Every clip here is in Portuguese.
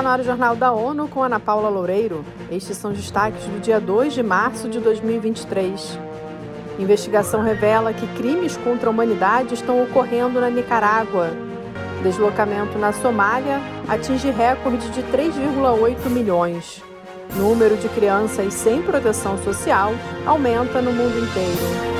Está no ar o Jornal da ONU com Ana Paula Loureiro. Estes são destaques do dia 2 de março de 2023. Investigação revela que crimes contra a humanidade estão ocorrendo na Nicarágua. Deslocamento na Somália atinge recorde de 3,8 milhões. Número de crianças sem proteção social aumenta no mundo inteiro.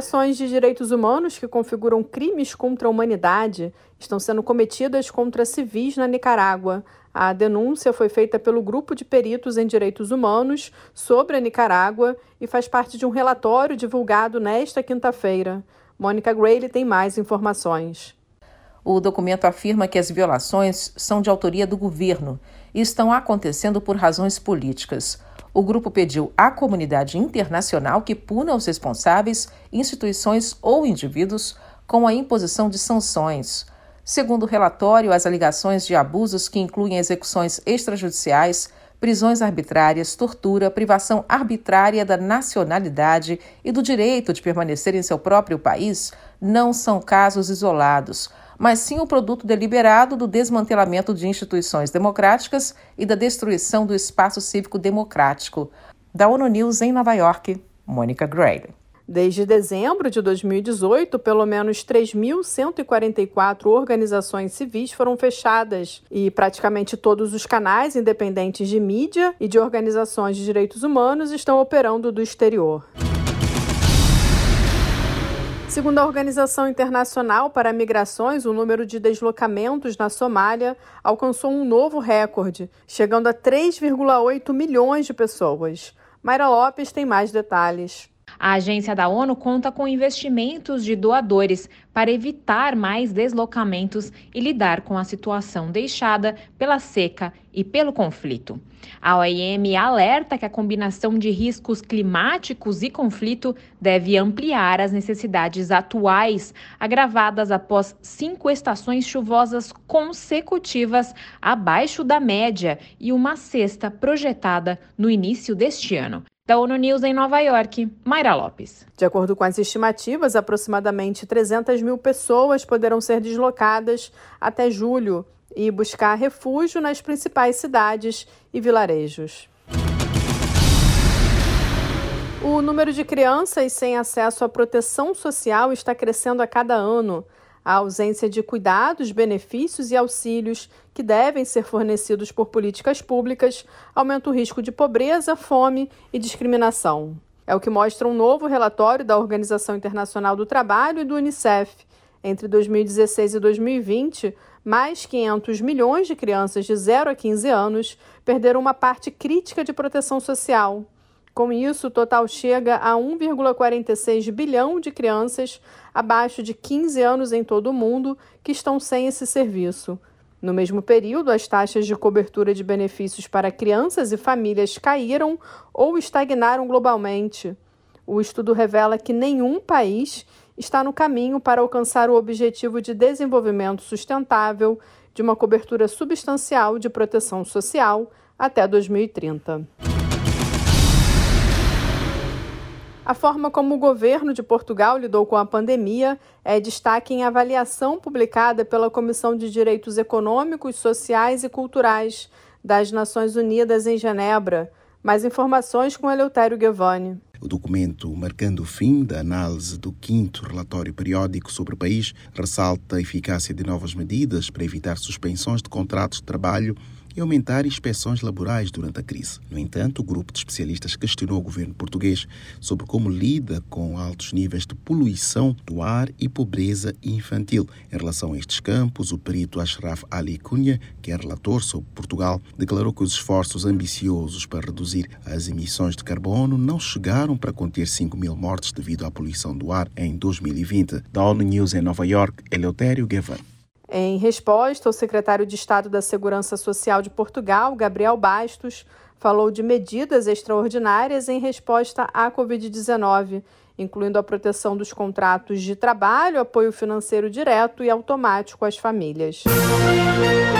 Violações de direitos humanos que configuram crimes contra a humanidade estão sendo cometidas contra civis na Nicarágua. A denúncia foi feita pelo Grupo de Peritos em Direitos Humanos sobre a Nicarágua e faz parte de um relatório divulgado nesta quinta-feira. Mônica Grayle tem mais informações. O documento afirma que as violações são de autoria do governo e estão acontecendo por razões políticas. O grupo pediu à comunidade internacional que puna os responsáveis, instituições ou indivíduos com a imposição de sanções. Segundo o relatório, as alegações de abusos que incluem execuções extrajudiciais, prisões arbitrárias, tortura, privação arbitrária da nacionalidade e do direito de permanecer em seu próprio país não são casos isolados mas sim o produto deliberado do desmantelamento de instituições democráticas e da destruição do espaço cívico democrático. Da ONU News em Nova York, Mônica Gray. Desde dezembro de 2018, pelo menos 3.144 organizações civis foram fechadas e praticamente todos os canais independentes de mídia e de organizações de direitos humanos estão operando do exterior. Segundo a Organização Internacional para Migrações, o número de deslocamentos na Somália alcançou um novo recorde, chegando a 3,8 milhões de pessoas. Mayra Lopes tem mais detalhes. A agência da ONU conta com investimentos de doadores para evitar mais deslocamentos e lidar com a situação deixada pela seca e pelo conflito. A OIM alerta que a combinação de riscos climáticos e conflito deve ampliar as necessidades atuais, agravadas após cinco estações chuvosas consecutivas abaixo da média e uma sexta projetada no início deste ano. Da ONU News em Nova York, Mayra Lopes. De acordo com as estimativas, aproximadamente 300 mil pessoas poderão ser deslocadas até julho e buscar refúgio nas principais cidades e vilarejos. O número de crianças sem acesso à proteção social está crescendo a cada ano. A ausência de cuidados, benefícios e auxílios que devem ser fornecidos por políticas públicas aumenta o risco de pobreza, fome e discriminação. É o que mostra um novo relatório da Organização Internacional do Trabalho e do Unicef. Entre 2016 e 2020, mais 500 milhões de crianças de 0 a 15 anos perderam uma parte crítica de proteção social. Com isso, o total chega a 1,46 bilhão de crianças abaixo de 15 anos em todo o mundo que estão sem esse serviço. No mesmo período, as taxas de cobertura de benefícios para crianças e famílias caíram ou estagnaram globalmente. O estudo revela que nenhum país está no caminho para alcançar o objetivo de desenvolvimento sustentável de uma cobertura substancial de proteção social até 2030. A forma como o governo de Portugal lidou com a pandemia é destaque em avaliação publicada pela Comissão de Direitos Econômicos, Sociais e Culturais das Nações Unidas em Genebra. Mais informações com Eleutério Guevani. O documento, marcando o fim da análise do quinto relatório periódico sobre o país, ressalta a eficácia de novas medidas para evitar suspensões de contratos de trabalho e aumentar inspeções laborais durante a crise. No entanto, o grupo de especialistas questionou o governo português sobre como lida com altos níveis de poluição do ar e pobreza infantil. Em relação a estes campos, o perito Ashraf Ali Cunha, que é relator sobre Portugal, declarou que os esforços ambiciosos para reduzir as emissões de carbono não chegaram para conter 5 mil mortes devido à poluição do ar em 2020. Da ONU News em Nova York, Eleutério Guevara. Em resposta, o secretário de Estado da Segurança Social de Portugal, Gabriel Bastos, falou de medidas extraordinárias em resposta à Covid-19, incluindo a proteção dos contratos de trabalho, apoio financeiro direto e automático às famílias. Esse